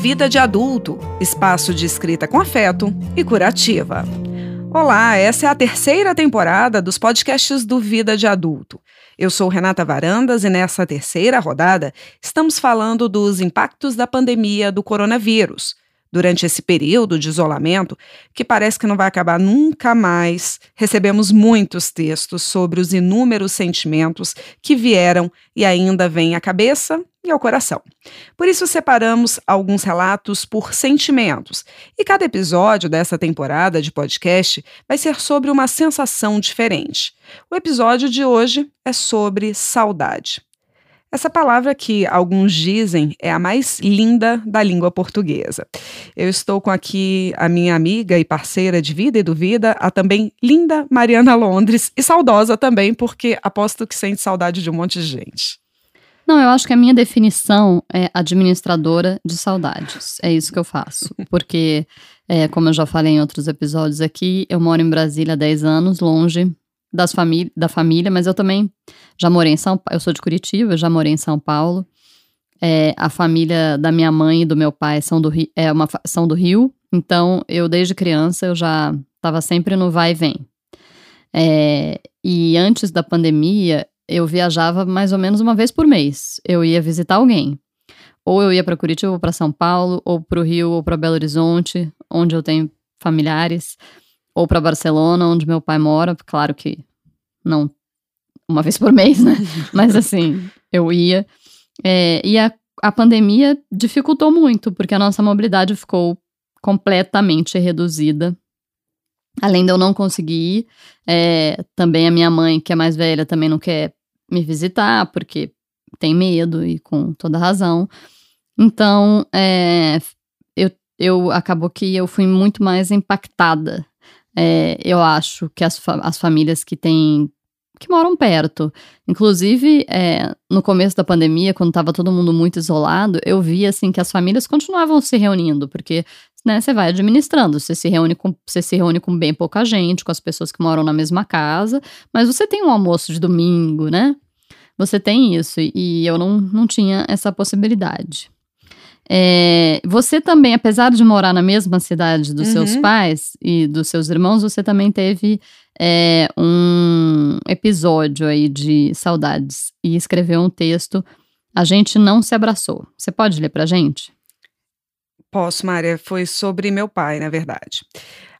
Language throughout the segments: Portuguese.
Vida de Adulto, espaço de escrita com afeto e curativa. Olá, essa é a terceira temporada dos podcasts do Vida de Adulto. Eu sou Renata Varandas e nessa terceira rodada estamos falando dos impactos da pandemia do coronavírus, durante esse período de isolamento, que parece que não vai acabar nunca mais, recebemos muitos textos sobre os inúmeros sentimentos que vieram e ainda vêm à cabeça e ao coração. Por isso, separamos alguns relatos por sentimentos, e cada episódio dessa temporada de podcast vai ser sobre uma sensação diferente. O episódio de hoje é sobre saudade. Essa palavra que alguns dizem é a mais linda da língua portuguesa. Eu estou com aqui a minha amiga e parceira de vida e do vida, a também linda Mariana Londres, e saudosa também, porque aposto que sente saudade de um monte de gente. Não, eu acho que a minha definição é administradora de saudades. É isso que eu faço. Porque, é, como eu já falei em outros episódios aqui, eu moro em Brasília há 10 anos, longe das famí da família, mas eu também já morei em São Paulo. Eu sou de Curitiba, já morei em São Paulo. É, a família da minha mãe e do meu pai são do, Rio, é uma, são do Rio, então eu desde criança eu já estava sempre no vai e vem. É, e antes da pandemia eu viajava mais ou menos uma vez por mês. Eu ia visitar alguém. Ou eu ia para Curitiba, ou para São Paulo, ou para o Rio, ou para Belo Horizonte, onde eu tenho familiares ou para Barcelona, onde meu pai mora. Claro que não uma vez por mês, né? Mas assim, eu ia. É, e a, a pandemia dificultou muito, porque a nossa mobilidade ficou completamente reduzida. Além de eu não conseguir ir, é, também a minha mãe, que é mais velha, também não quer me visitar, porque tem medo e com toda razão. Então, é, eu, eu acabou que eu fui muito mais impactada é, eu acho que as, fa as famílias que têm que moram perto. Inclusive, é, no começo da pandemia, quando estava todo mundo muito isolado, eu vi assim que as famílias continuavam se reunindo, porque né, você vai administrando, você se reúne com você se reúne com bem pouca gente, com as pessoas que moram na mesma casa, mas você tem um almoço de domingo, né? Você tem isso, e eu não, não tinha essa possibilidade. É, você também, apesar de morar na mesma cidade dos uhum. seus pais e dos seus irmãos, você também teve é, um episódio aí de saudades e escreveu um texto. A gente não se abraçou. Você pode ler pra gente? Posso, Mária. Foi sobre meu pai, na verdade.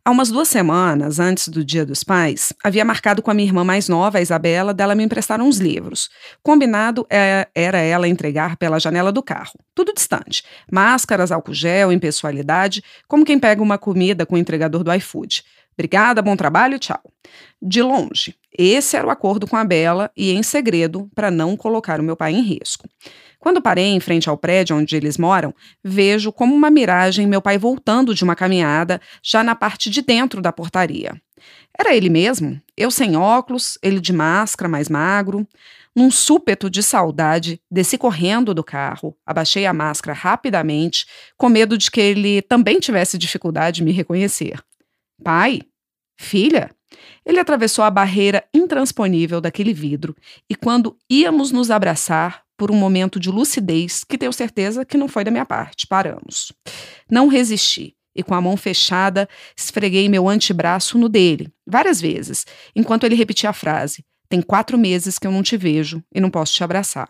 Há umas duas semanas, antes do Dia dos Pais, havia marcado com a minha irmã mais nova, a Isabela, dela me emprestar uns livros. Combinado é, era ela entregar pela janela do carro. Tudo distante. Máscaras, álcool gel, impessoalidade, como quem pega uma comida com o entregador do iFood. Obrigada, bom trabalho, tchau. De longe. Esse era o acordo com a Bela e em segredo para não colocar o meu pai em risco. Quando parei em frente ao prédio onde eles moram, vejo como uma miragem meu pai voltando de uma caminhada, já na parte de dentro da portaria. Era ele mesmo, eu sem óculos, ele de máscara, mais magro. Num súpeto de saudade, desci correndo do carro, abaixei a máscara rapidamente, com medo de que ele também tivesse dificuldade de me reconhecer. Pai? Filha? Ele atravessou a barreira intransponível daquele vidro e, quando íamos nos abraçar, por um momento de lucidez que tenho certeza que não foi da minha parte. Paramos. Não resisti e, com a mão fechada, esfreguei meu antebraço no dele, várias vezes, enquanto ele repetia a frase: Tem quatro meses que eu não te vejo e não posso te abraçar.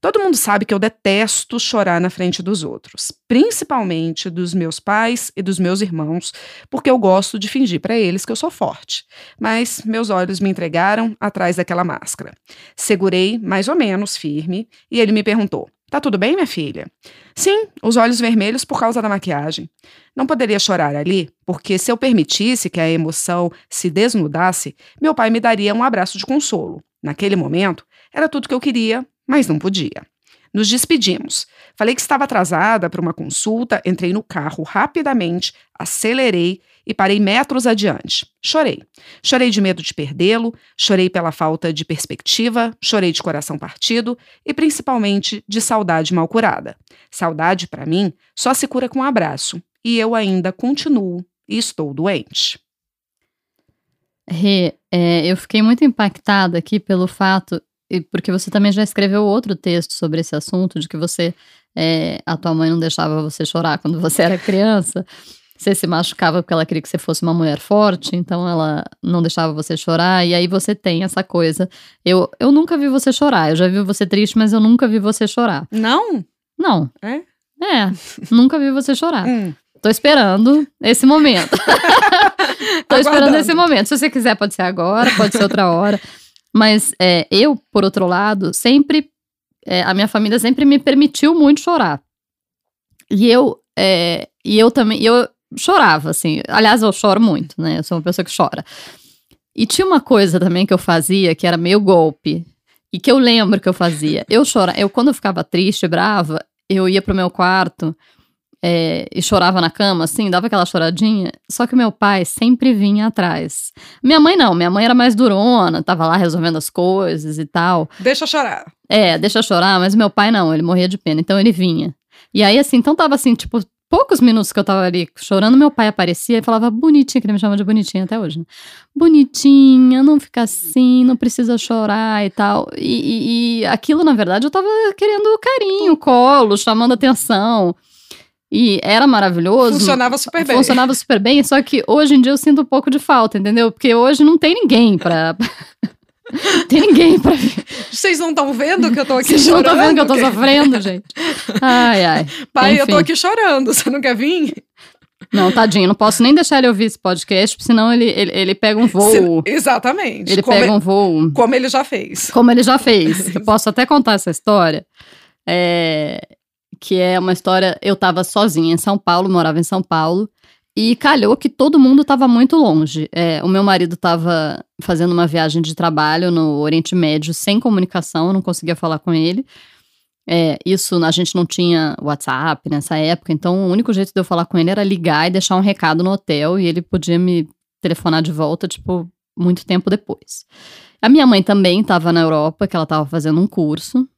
Todo mundo sabe que eu detesto chorar na frente dos outros, principalmente dos meus pais e dos meus irmãos, porque eu gosto de fingir para eles que eu sou forte. Mas meus olhos me entregaram atrás daquela máscara. Segurei mais ou menos firme e ele me perguntou: Tá tudo bem, minha filha? Sim, os olhos vermelhos por causa da maquiagem. Não poderia chorar ali, porque se eu permitisse que a emoção se desnudasse, meu pai me daria um abraço de consolo. Naquele momento, era tudo que eu queria mas não podia. Nos despedimos. Falei que estava atrasada para uma consulta, entrei no carro rapidamente, acelerei e parei metros adiante. Chorei. Chorei de medo de perdê-lo, chorei pela falta de perspectiva, chorei de coração partido e principalmente de saudade mal curada. Saudade, para mim, só se cura com um abraço, e eu ainda continuo e estou doente. Rê, é, eu fiquei muito impactada aqui pelo fato porque você também já escreveu outro texto sobre esse assunto, de que você é, a tua mãe não deixava você chorar quando você era criança. Você se machucava porque ela queria que você fosse uma mulher forte, então ela não deixava você chorar, e aí você tem essa coisa. Eu, eu nunca vi você chorar, eu já vi você triste, mas eu nunca vi você chorar. Não? Não. É? É, nunca vi você chorar. Hum. Tô esperando esse momento. Tô esperando Aguardando. esse momento. Se você quiser, pode ser agora, pode ser outra hora. Mas é, eu, por outro lado, sempre. é, a minha família sempre me permitiu muito chorar. E eu. é, e eu também. Eu chorava, assim. Aliás, eu choro muito, né? Eu sou uma pessoa que chora. E tinha uma coisa também que eu fazia que era meio golpe. E que eu lembro que eu fazia. Eu chorava. Eu, quando eu ficava triste, brava, eu ia pro meu quarto é, e chorava na cama, assim, dava aquela choradinha. Só que o meu pai sempre vinha atrás. Minha mãe não, minha mãe era mais durona, tava lá resolvendo as coisas e tal. Deixa chorar. É, deixa chorar, mas meu pai não, ele morria de pena, então ele vinha. E aí, assim, então tava assim, tipo, poucos minutos que eu tava ali chorando, meu pai aparecia e falava bonitinha, que ele me chama de bonitinha até hoje, né? Bonitinha, não fica assim, não precisa chorar e tal. E, e- e aquilo, na verdade, eu tava querendo carinho, colo, chamando atenção. E era maravilhoso. Funcionava super bem. Funcionava super bem, só que hoje em dia eu sinto um pouco de falta, entendeu? Porque hoje não tem ninguém pra. tem ninguém pra. Vocês não estão vendo que eu tô aqui Vocês não chorando? estão vendo que eu tô sofrendo, gente? Ai, ai. Pai, eu tô Enfim. aqui chorando. Você não quer vir? Não, tadinho, não posso nem deixar ele ouvir esse podcast, porque senão ele, ele, ele pega um voo. Se- Exatamente. Ele como, pega ele, um voo. como ele já fez. Como ele já fez. Eu posso até contar essa história. É, que é uma história. Eu tava sozinha em São Paulo, morava em São Paulo. E calhou que todo mundo estava muito longe. É, o meu marido estava fazendo uma viagem de trabalho no Oriente Médio sem comunicação, eu não conseguia falar com ele. É, isso a gente não tinha WhatsApp nessa época, então o único jeito de eu falar com ele era ligar e deixar um recado no hotel e ele podia me telefonar de volta, tipo, muito tempo depois. A minha mãe também estava na Europa, que ela estava fazendo um curso,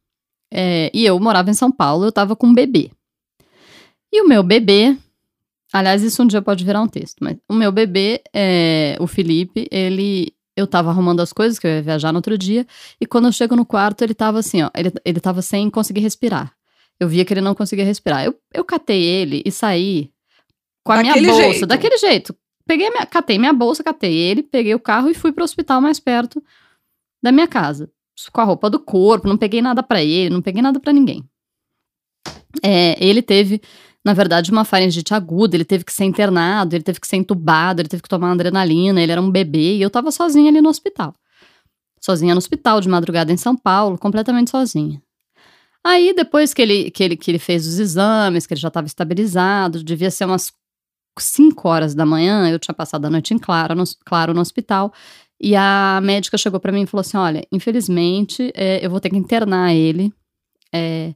é, e eu morava em São Paulo, eu estava com um bebê. E o meu bebê, aliás, isso um dia pode virar um texto, mas o meu bebê, é, o Felipe, ele. Eu tava arrumando as coisas, que eu ia viajar no outro dia, e quando eu chego no quarto, ele tava assim, ó, ele, ele tava sem conseguir respirar. Eu via que ele não conseguia respirar. Eu, eu catei ele e saí com a minha Daquele bolsa, jeito. daquele jeito. Peguei minha, catei minha bolsa, catei ele, peguei o carro e fui pro hospital mais perto da minha casa. Com a roupa do corpo, não peguei nada pra ele, não peguei nada pra ninguém. É, ele teve, na verdade, uma faringite aguda, ele teve que ser internado, ele teve que ser entubado, ele teve que tomar adrenalina, ele era um bebê e eu tava sozinha ali no hospital. Sozinha no hospital, de madrugada em São Paulo, completamente sozinha. Aí, depois que ele, que ele, que ele fez os exames, que ele já estava estabilizado, devia ser umas 5 horas da manhã, eu tinha passado a noite em claro no, claro, no hospital, e a médica chegou para mim e falou assim: Olha, infelizmente, é, eu vou ter que internar ele. é,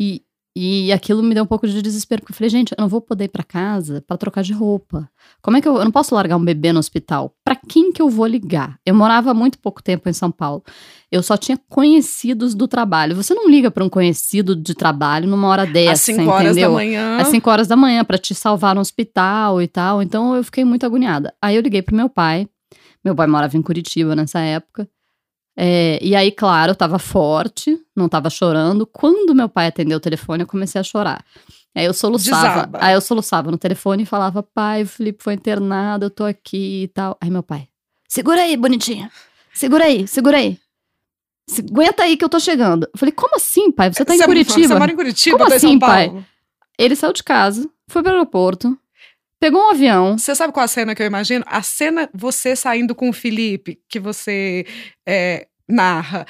e, e aquilo me deu um pouco de desespero, porque eu falei: Gente, eu não vou poder ir para casa para trocar de roupa. Como é que eu, eu não posso largar um bebê no hospital? Para quem que eu vou ligar? Eu morava muito pouco tempo em São Paulo. Eu só tinha conhecidos do trabalho. Você não liga para um conhecido de trabalho numa hora dessa, Às 5 horas entendeu? da manhã. às 5 horas da manhã para te salvar no hospital e tal. Então eu fiquei muito agoniada. Aí eu liguei pro meu pai. Meu pai morava em Curitiba nessa época. É, e aí, claro, eu tava forte, não tava chorando. Quando meu pai atendeu o telefone, eu comecei a chorar. Aí eu soluçava. Desaba. Aí eu soluçava no telefone e falava: pai, o Felipe foi internado, eu tô aqui e tal. Aí meu pai, segura aí, bonitinha. Segura aí, segura aí. Se- Aguenta aí que eu tô chegando. Eu falei, como assim, pai? Você tá em Você- Curitiba? Você mora em Curitiba, Como tá assim, pai? Ele saiu de casa, foi pro aeroporto, pegou um avião. Você sabe qual a cena que eu imagino? A cena você saindo com o Felipe, que você é, narra,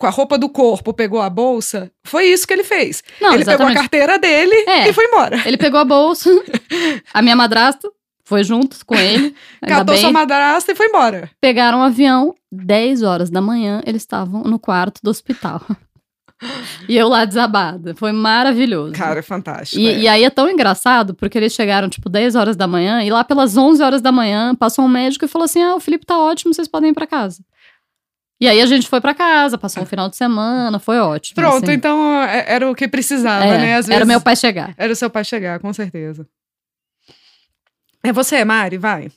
com a roupa do corpo, pegou a bolsa. Foi isso que ele fez. Não, ele pegou a exatamente. carteira dele É. e foi embora. Ele pegou a bolsa, a minha madrasta foi junto com ele. Catou bem. sua madrasta e foi embora. Pegaram um avião, 10 horas da manhã, eles estavam no quarto do hospital. E eu lá desabada. Foi maravilhoso. Cara, é fantástico. E, é. e aí é tão engraçado, porque eles chegaram, tipo, 10 horas da manhã, e lá pelas 11 horas da manhã, passou um médico e falou assim: Ah, o Felipe tá ótimo, vocês podem ir pra casa. E aí a gente foi pra casa, passou um final de semana, foi ótimo. Pronto, assim. então é- era o que precisava, É, né? Às Era vezes meu pai chegar. Era o seu pai chegar, com certeza. É você, Mari, vai.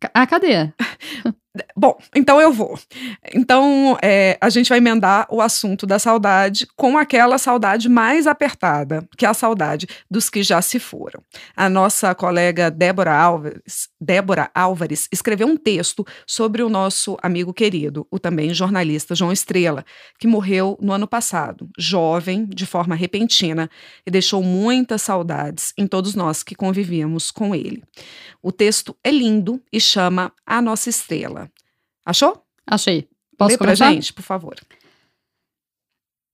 Ca- Ah, cadê? bom, então eu vou. Então, é, a gente vai emendar o assunto da saudade com aquela saudade mais apertada, que é a saudade dos que já se foram. A nossa colega Débora Álvares, Débora Álvares escreveu um texto sobre o nosso amigo querido, o também jornalista João Estrela, que morreu no ano passado, jovem, de forma repentina, e deixou muitas saudades em todos nós que convivíamos com ele. O texto é lindo e chama A Nossa Estrela. Achou? Achei. Posso Lê começar? pra gente, por favor.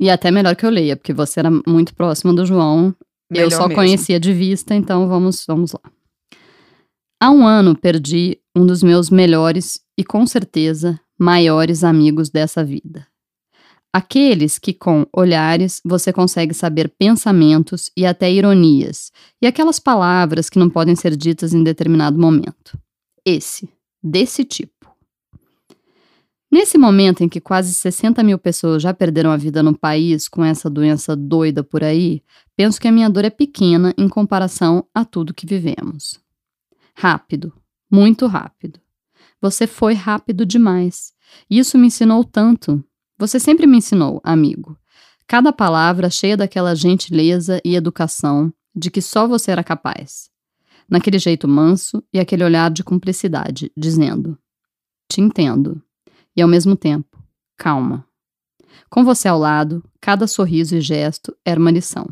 E até melhor que eu leia, porque você era muito próximo do João. eu Melhor só mesmo. conhecia de vista, então vamos, vamos lá. Há um ano perdi um dos meus melhores e com certeza maiores amigos dessa vida. Aqueles que com olhares você consegue saber pensamentos e até ironias, e aquelas palavras que não podem ser ditas em determinado momento. Esse, desse tipo. Nesse momento em que quase 60 mil pessoas já perderam a vida no país com essa doença doida por aí, penso que a minha dor é pequena em comparação a tudo que vivemos. Rápido, muito rápido. Você foi rápido demais. Isso me ensinou tanto. Você sempre me ensinou, amigo. Cada palavra cheia daquela gentileza e educação de que só você era capaz. Naquele jeito manso e aquele olhar de cumplicidade, dizendo: Te entendo. E ao mesmo tempo, calma. Com você ao lado, cada sorriso e gesto era uma lição.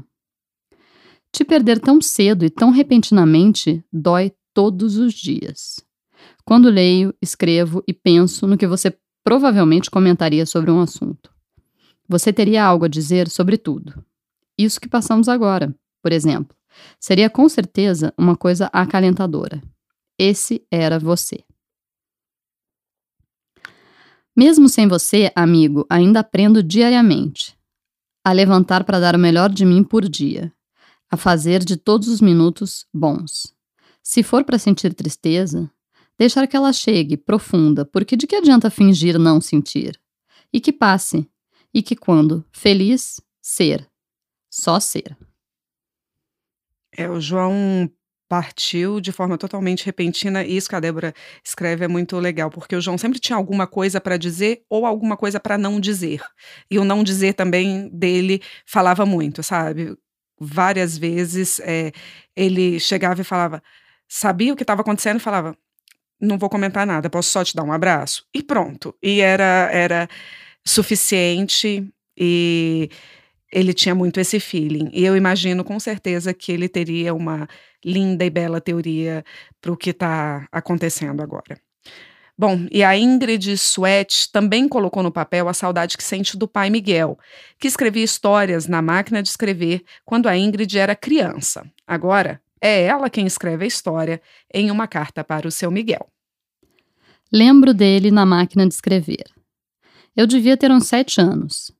Te perder tão cedo e tão repentinamente dói todos os dias. Quando leio, escrevo e penso no que você provavelmente comentaria sobre um assunto. Você teria algo a dizer sobre tudo. Isso que passamos agora, por exemplo, seria com certeza uma coisa acalentadora. Esse era você. Mesmo sem você, amigo, ainda aprendo diariamente a levantar para dar o melhor de mim por dia, a fazer de todos os minutos bons. Se for para sentir tristeza, deixar que ela chegue profunda, porque de que adianta fingir não sentir? E que passe, e que quando feliz, ser, só ser. É, o João partiu de forma totalmente repentina, e isso que a Débora escreve é muito legal, porque o João sempre tinha alguma coisa para dizer ou alguma coisa para não dizer. E o não dizer também dele falava muito, sabe? Várias vezes é, ele chegava e falava, sabia o que estava acontecendo e falava, não vou comentar nada, posso só te dar um abraço? E pronto. E era, era suficiente e ele tinha muito esse feeling. E eu imagino com certeza que ele teria uma linda e bela teoria para o que está acontecendo agora. Bom, e a Ingrid Sweat também colocou no papel a saudade que sente do pai Miguel, que escrevia histórias na máquina de escrever quando a Ingrid era criança. Agora, é ela quem escreve a história em uma carta para o seu Miguel. Lembro dele na máquina de escrever. Eu devia ter uns sete anos.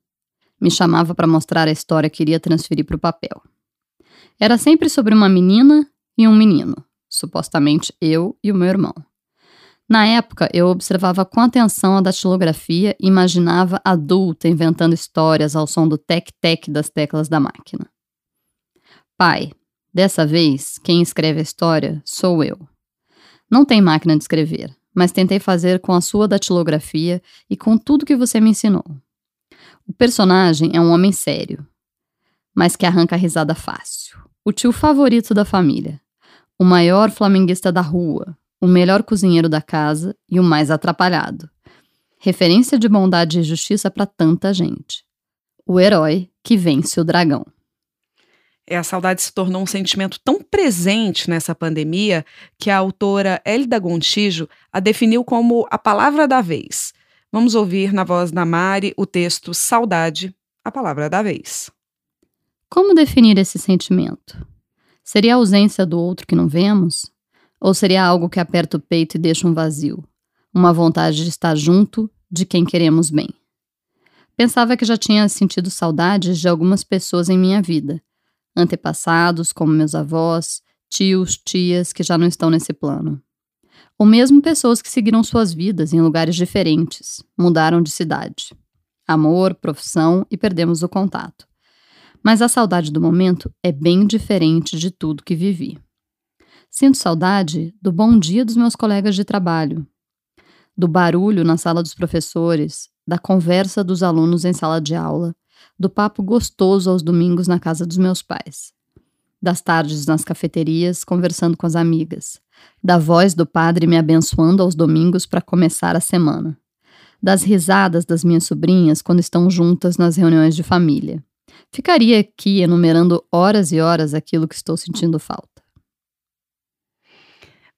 Me chamava para mostrar a história que iria transferir para o papel. Era sempre sobre uma menina e um menino, supostamente eu e o meu irmão. Na época, eu observava com atenção a datilografia e imaginava adulta inventando histórias ao som do tec-tec das teclas da máquina. Pai, dessa vez, quem escreve a história sou eu. Não tem máquina de escrever, mas tentei fazer com a sua datilografia e com tudo que você me ensinou. O personagem é um homem sério, mas que arranca risada fácil. O tio favorito da família, o maior flamenguista da rua, o melhor cozinheiro da casa e o mais atrapalhado. Referência de bondade e justiça para tanta gente. O herói que vence o dragão. É, a saudade se tornou um sentimento tão presente nessa pandemia que a autora Elida Gontijo a definiu como a palavra da vez. Vamos ouvir na voz da Mari o texto Saudade, a palavra da vez. Como definir esse sentimento? Seria a ausência do outro que não vemos? Ou seria algo que aperta o peito e deixa um vazio? Uma vontade de estar junto de quem queremos bem? Pensava que já tinha sentido saudades de algumas pessoas em minha vida, antepassados, como meus avós, tios, tias que já não estão nesse plano. Ou mesmo pessoas que seguiram suas vidas em lugares diferentes, mudaram de cidade. Amor, profissão e perdemos o contato. Mas a saudade do momento é bem diferente de tudo que vivi. Sinto saudade do bom dia dos meus colegas de trabalho, do barulho na sala dos professores, da conversa dos alunos em sala de aula, do papo gostoso aos domingos na casa dos meus pais, das tardes nas cafeterias conversando com as amigas, da voz do padre me abençoando aos domingos para começar a semana, das risadas das minhas sobrinhas quando estão juntas nas reuniões de família. Ficaria aqui enumerando horas e horas aquilo que estou sentindo falta.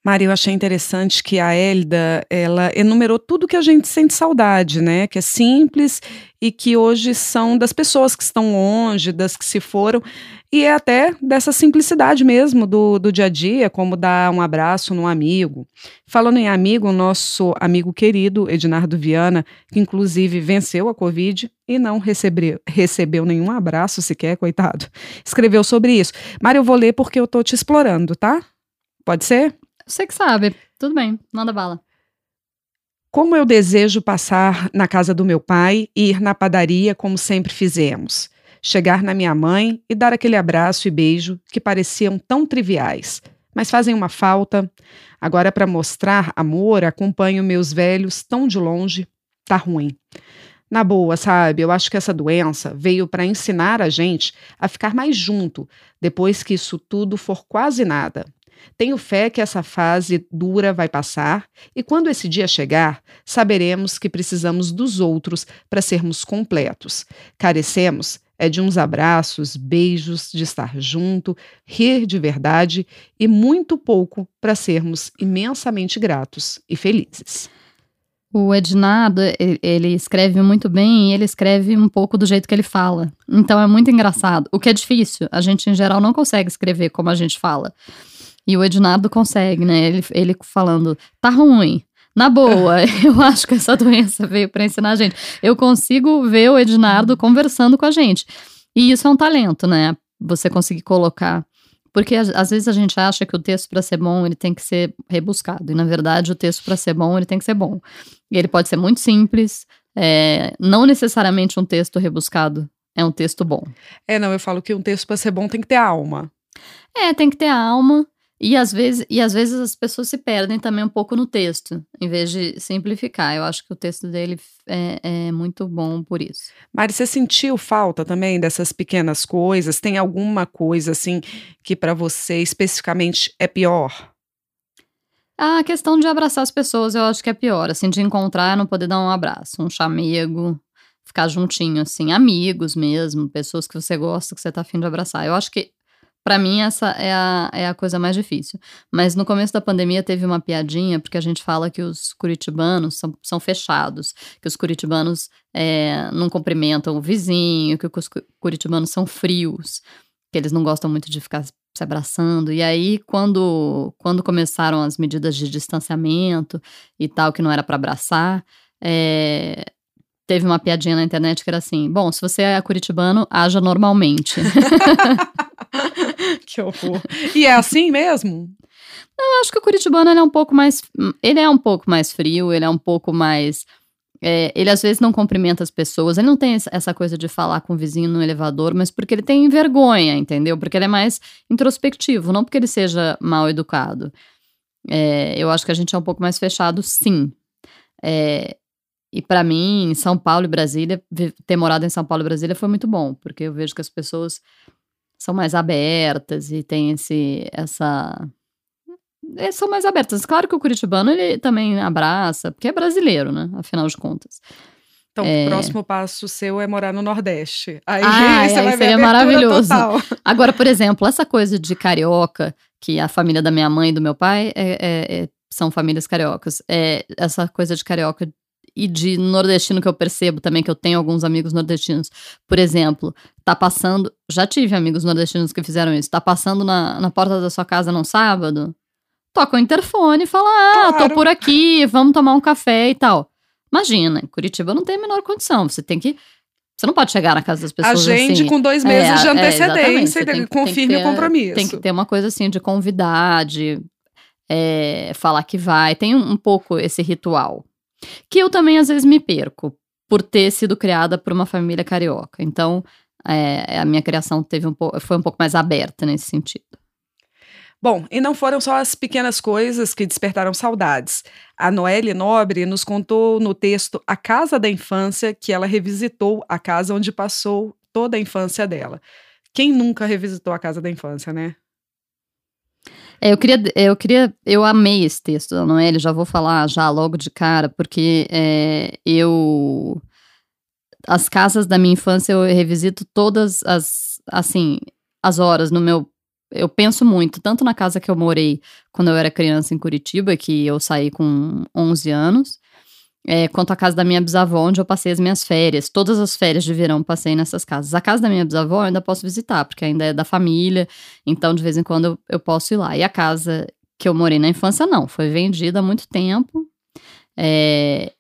Maria, eu achei interessante que a Elda, ela enumerou tudo que a gente sente saudade, né? Que é simples e que hoje são das pessoas que estão longe, das que se foram, e é até dessa simplicidade mesmo do, do dia a dia, como dar um abraço num amigo. Falando em amigo, o nosso amigo querido, Ednardo Viana, que inclusive venceu a Covid e não recebeu, recebeu nenhum abraço sequer, coitado, escreveu sobre isso. Mário, eu vou ler porque eu tô te explorando, tá? Pode ser? Você que sabe. Tudo bem, manda bala. Como eu desejo passar na casa do meu pai e ir na padaria como sempre fizemos. Chegar na minha mãe e dar aquele abraço e beijo que pareciam tão triviais, mas fazem uma falta. Agora, para mostrar amor, acompanho meus velhos tão de longe. Tá ruim. Na boa, sabe? Eu acho que essa doença veio para ensinar a gente a ficar mais junto depois que isso tudo for quase nada. Tenho fé que essa fase dura vai passar e quando esse dia chegar, saberemos que precisamos dos outros para sermos completos. Carecemos é de uns abraços, beijos, de estar junto, rir de verdade e muito pouco para sermos imensamente gratos e felizes. O Ednardo, ele escreve muito bem e ele escreve um pouco do jeito que ele fala. Então é muito engraçado. O que é difícil, a gente em geral não consegue escrever como a gente fala. E o Ednardo consegue, né? Ele, ele falando, tá ruim. Na boa, eu acho que essa doença veio para ensinar a gente. Eu consigo ver o Ednardo conversando com a gente. E isso é um talento, né? Você conseguir colocar. Porque às vezes a gente acha que o texto para ser bom ele tem que ser rebuscado. E na verdade o texto para ser bom ele tem que ser bom. E ele pode ser muito simples, é, não necessariamente um texto rebuscado é um texto bom. É, não, eu falo que um texto para ser bom tem que ter alma. É, tem que ter alma. E às, vezes, e às vezes as pessoas se perdem também um pouco no texto, em vez de simplificar. Eu acho que o texto dele é, é muito bom por isso. Mari, você sentiu falta também dessas pequenas coisas? Tem alguma coisa assim que para você especificamente é pior? A questão de abraçar as pessoas eu acho que é pior, assim, de encontrar, não poder dar um abraço, um chamego, ficar juntinho, assim, amigos mesmo, pessoas que você gosta, que você tá afim de abraçar. Eu acho que para mim, essa é a, é a coisa mais difícil. Mas no começo da pandemia teve uma piadinha, porque a gente fala que os curitibanos são, são fechados, que os curitibanos é, não cumprimentam o vizinho, que os curitibanos são frios, que eles não gostam muito de ficar se abraçando. E aí, quando, quando começaram as medidas de distanciamento e tal, que não era para abraçar, é, teve uma piadinha na internet que era assim: bom, se você é curitibano, haja normalmente. que horror. E é assim mesmo? Eu acho que o curitibano é um pouco mais. Ele é um pouco mais frio, ele é um pouco mais. É, ele às vezes não cumprimenta as pessoas, ele não tem essa coisa de falar com o vizinho no elevador, mas porque ele tem vergonha, entendeu? Porque ele é mais introspectivo, não porque ele seja mal educado. É, eu acho que a gente é um pouco mais fechado, sim. É, e para mim, São Paulo e Brasília, ter morado em São Paulo e Brasília foi muito bom, porque eu vejo que as pessoas são mais abertas e tem esse essa é, são mais abertas. Claro que o curitibano ele também abraça, porque é brasileiro, né? Afinal de contas. Então, é... o próximo passo seu é morar no Nordeste. Aí ah, você vai seria maravilhoso. Total. Agora, por exemplo, essa coisa de carioca, que a família da minha mãe e do meu pai é, é, é são famílias cariocas. É, essa coisa de carioca e de nordestino que eu percebo também, que eu tenho alguns amigos nordestinos. Por exemplo, tá passando. Já tive amigos nordestinos que fizeram isso. Tá passando na, na porta da sua casa num sábado, toca o interfone e fala: Ah, claro. tô por aqui, vamos tomar um café e tal. Imagina, em Curitiba não tem a menor condição. Você tem que. Você não pode chegar na casa das pessoas. Agende assim. com dois meses é, de é, antecedência é, e confirme o compromisso. Tem que ter uma coisa assim de convidar, de é, falar que vai. Tem um, um pouco esse ritual. Que eu também às vezes me perco por ter sido criada por uma família carioca. Então, é, a minha criação teve um foi um pouco mais aberta nesse sentido. Bom, e não foram só as pequenas coisas que despertaram saudades. A Noelle Nobre nos contou no texto A Casa da Infância que ela revisitou a casa onde passou toda a infância dela. Quem nunca revisitou a casa da infância, né? É, eu queria, eu queria, eu amei esse texto da Noelle, já vou falar já logo de cara, porque é, eu as casas da minha infância eu revisito todas as, assim, as horas no meu eu penso muito, tanto na casa que eu morei quando eu era criança em Curitiba, que eu saí com 11 anos, é, quanto a casa da minha bisavó, onde eu passei as minhas férias. Todas as férias de verão passei nessas casas. A casa da minha bisavó eu ainda posso visitar, porque ainda é da família, então de vez em quando eu, eu posso ir lá. E a casa que eu morei na infância, não, foi vendida há muito tempo. É,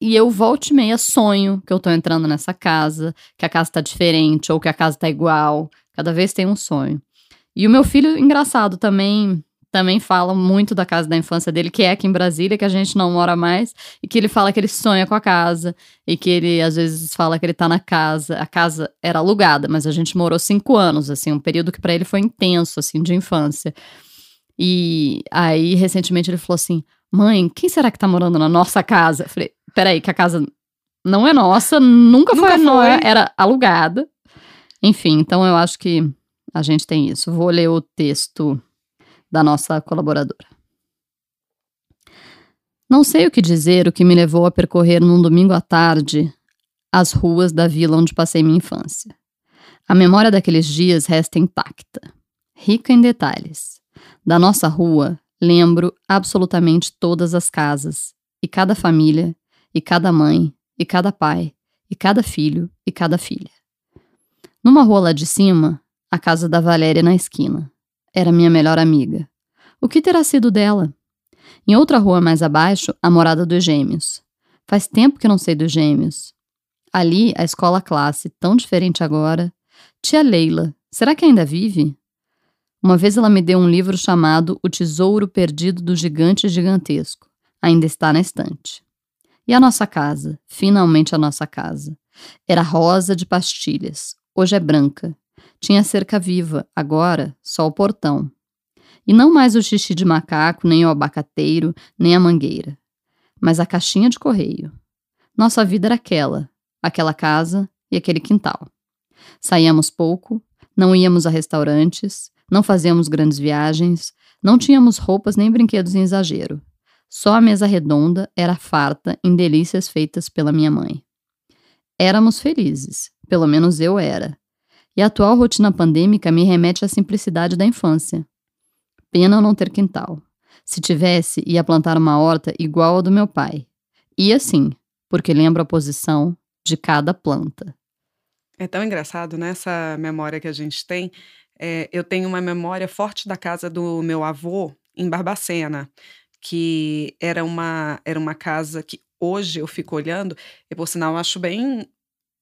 e eu volto e meia sonho que eu tô entrando nessa casa, que a casa tá diferente, ou que a casa tá igual. Cada vez tem um sonho. E o meu filho, engraçado, também também fala muito da casa da infância dele, que é aqui em Brasília, que a gente não mora mais, e que ele fala que ele sonha com a casa, e que ele às vezes fala que ele tá na casa. A casa era alugada, mas a gente morou cinco anos, assim, um período que para ele foi intenso, assim, de infância. E aí, recentemente, ele falou assim: Mãe, quem será que tá morando na nossa casa? Eu falei: Peraí, que a casa não é nossa, nunca, nunca foi, foi. Não, era alugada. Enfim, então eu acho que a gente tem isso. Vou ler o texto da nossa colaboradora. Não sei o que dizer o que me levou a percorrer num domingo à tarde as ruas da vila onde passei minha infância. A memória daqueles dias resta intacta, rica em detalhes. Da nossa rua, lembro absolutamente todas as casas, e cada família, e cada mãe, e cada pai, e cada filho, e cada filha. Numa rua lá de cima, a casa da Valéria na esquina. Era minha melhor amiga. O que terá sido dela? Em outra rua mais abaixo, a morada dos gêmeos. Faz tempo que não sei dos gêmeos. Ali, a escola classe, tão diferente agora. Tia Leila, será que ainda vive? Uma vez ela me deu um livro chamado O Tesouro Perdido do Gigante Gigantesco. Ainda está na estante. E a nossa casa, finalmente a nossa casa. Era rosa de pastilhas. Hoje é branca. Tinha cerca viva, agora só o portão. E não mais o xixi de macaco, nem o abacateiro, nem a mangueira. Mas a caixinha de correio. Nossa vida era aquela, aquela casa e aquele quintal. Saíamos pouco, não íamos a restaurantes, não fazíamos grandes viagens, não tínhamos roupas nem brinquedos em exagero. Só a mesa redonda era farta em delícias feitas pela minha mãe. Éramos felizes, pelo menos eu era, e a atual rotina pandêmica me remete à simplicidade da infância. Pena não ter quintal. Se tivesse, ia plantar uma horta igual a do meu pai. E assim, porque lembro a posição de cada planta. É tão engraçado né, memória que a gente tem. É, eu tenho uma memória forte da casa do meu avô em Barbacena, que era uma, era uma casa que hoje eu fico olhando, e por sinal eu acho bem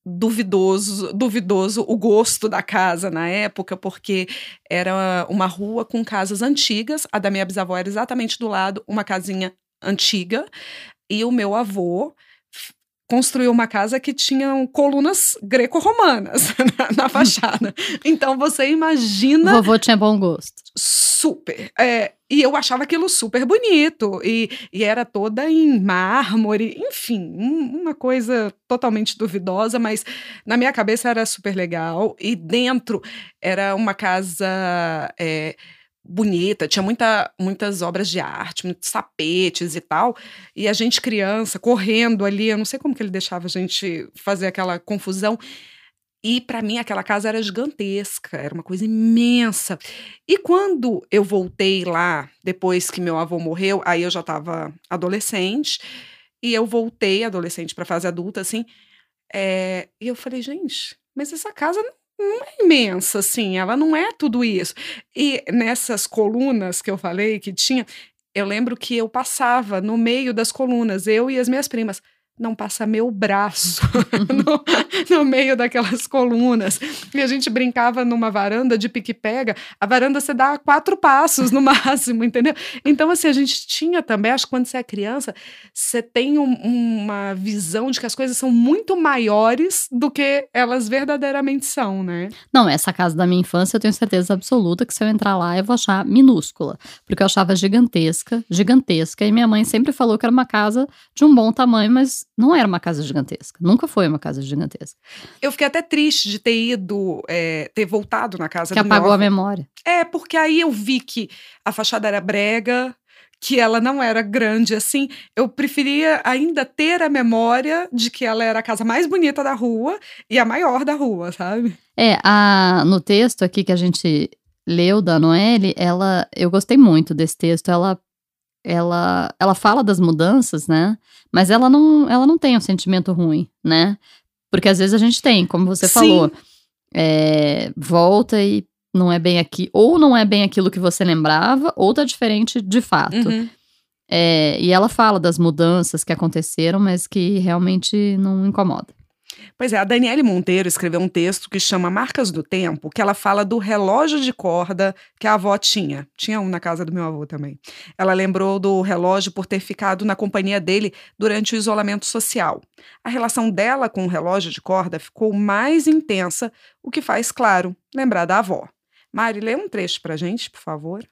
duvidoso, duvidoso o gosto da casa na época, porque era uma rua com casas antigas. A da minha bisavó era exatamente do lado, uma casinha antiga. E o meu avô construiu uma casa que tinha colunas greco-romanas na, na, fachada. Então você imagina. O vovô tinha bom gosto. Super. É, e eu achava aquilo super bonito. E, e era toda em mármore, enfim, um, uma coisa totalmente duvidosa, mas na minha cabeça era super legal. E dentro era uma casa. É, bonita, tinha muita, muitas obras de arte, muitos tapetes e tal. E a gente, criança, correndo ali, eu não sei como que ele deixava a gente fazer aquela confusão. E para mim aquela casa era gigantesca, era uma coisa imensa. E quando eu voltei lá, depois que meu avô morreu, aí eu já estava adolescente, e eu voltei adolescente para fase adulta, assim, é, e eu falei, gente, mas essa casa não é imensa, assim, ela não é tudo isso. E nessas colunas que eu falei que tinha, eu lembro que eu passava no meio das colunas, eu e as minhas primas. Não passa meu braço no, no, meio daquelas colunas. E a gente brincava numa varanda de pique-pega. A varanda você dá quatro passos no máximo, entendeu? Então, assim, a gente tinha também, acho que quando você é criança, você tem um, uma visão de que as coisas são muito maiores do que elas verdadeiramente são, né? Não, essa casa da minha infância eu tenho certeza absoluta que se eu entrar lá eu vou achar minúscula. Porque eu achava gigantesca, gigantesca. E minha mãe sempre falou que era uma casa de um bom tamanho, mas não era uma casa gigantesca. Nunca foi uma casa gigantesca. Eu fiquei até triste de ter ido, é, ter voltado na casa que do apagou meu a memória. É, porque aí eu vi que a fachada era brega, que ela não era grande assim. Eu preferia ainda ter a memória de que ela era a casa mais bonita da rua e a maior da rua, sabe? É, a, no texto aqui que a gente leu da Noelle, ela, eu gostei muito desse texto. Ela ela, ela fala das mudanças, né? Mas ela não, ela não tem um sentimento ruim, né? Porque às vezes a gente tem, como você Sim. falou, é, volta e não é bem aqui, ou não é bem aquilo que você lembrava, ou tá diferente de fato. Uhum. É, e ela fala das mudanças que aconteceram, mas que realmente não incomoda. Pois é, a Daniele Monteiro escreveu um texto que chama Marcas do Tempo, que ela fala do relógio de corda que a avó tinha. Tinha um na casa do meu avô também. Ela lembrou do relógio por ter ficado na companhia dele durante o isolamento social. A relação dela com o relógio de corda ficou mais intensa, o que faz, claro, lembrar da avó. Mari, lê um trecho pra gente, por favor.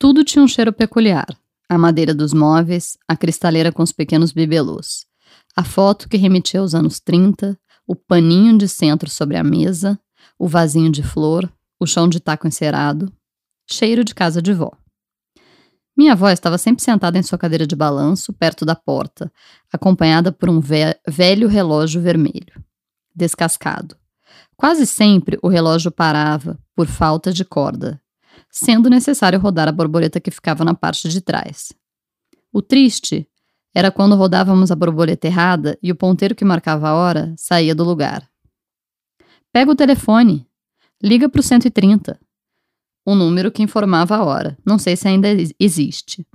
Tudo tinha um cheiro peculiar. A madeira dos móveis, a cristaleira com os pequenos bibelôs a foto que remetia aos anos 30, o paninho de centro sobre a mesa, o vasinho de flor, o chão de taco encerado, cheiro de casa de vó. Minha avó estava sempre sentada em sua cadeira de balanço, perto da porta, acompanhada por um velho relógio vermelho, descascado. Quase sempre o relógio parava por falta de corda, sendo necessário rodar a borboleta que ficava na parte de trás. O triste era quando rodávamos a borboleta errada e o ponteiro que marcava a hora saía do lugar. Pega o telefone. Liga para o 130. O número que informava a hora. Não sei se ainda existe.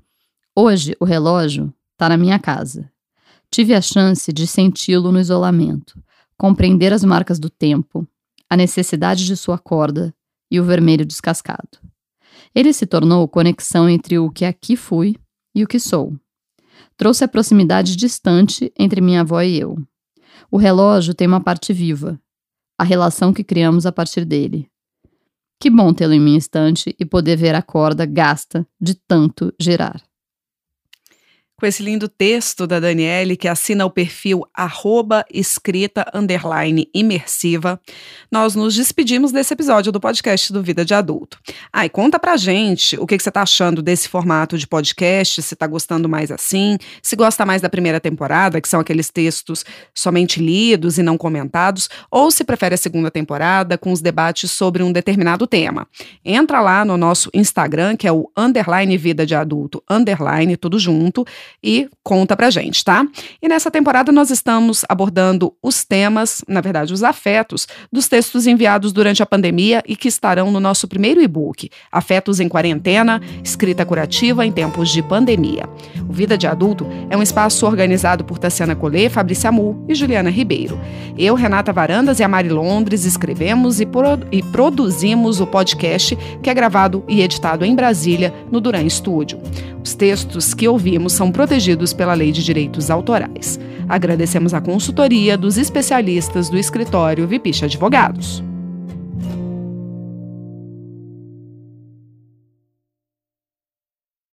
Hoje, o relógio está na minha casa. Tive a chance de senti-lo no isolamento, compreender as marcas do tempo, a necessidade de sua corda e o vermelho descascado. Ele se tornou conexão entre o que aqui fui e o que sou trouxe a proximidade distante entre minha avó e eu. O relógio tem uma parte viva, a relação que criamos a partir dele. Que bom tê-lo em minha estante e poder ver a corda gasta de tanto girar com esse lindo texto da Daniele, que assina o perfil arroba escrita underline imersiva, nós nos despedimos desse episódio do podcast do Vida de Adulto. Ah, e conta pra gente o que, que você tá achando desse formato de podcast, se tá gostando mais assim, se gosta mais da primeira temporada, que são aqueles textos somente lidos e não comentados, ou se prefere a segunda temporada com os debates sobre um determinado tema. Entra lá no nosso Instagram, que é o underline Vida de Adulto, underline, tudo junto, e conta pra gente, tá? E nessa temporada nós estamos abordando os temas, na verdade, os afetos dos textos enviados durante a pandemia e que estarão no nosso primeiro e-book, Afetos em Quarentena, Escrita Curativa em Tempos de Pandemia. O Vida de Adulto é um espaço organizado por Tassiana Collet, Fabrícia Amu e Juliana Ribeiro. Eu, Renata Varandas e a Mari Londres escrevemos e, pro e produzimos o podcast que é gravado e editado em Brasília, no Duran Studio. Os textos que ouvimos são protegidos pela Lei de Direitos Autorais. Agradecemos a consultoria dos especialistas do escritório Vipicha Advogados.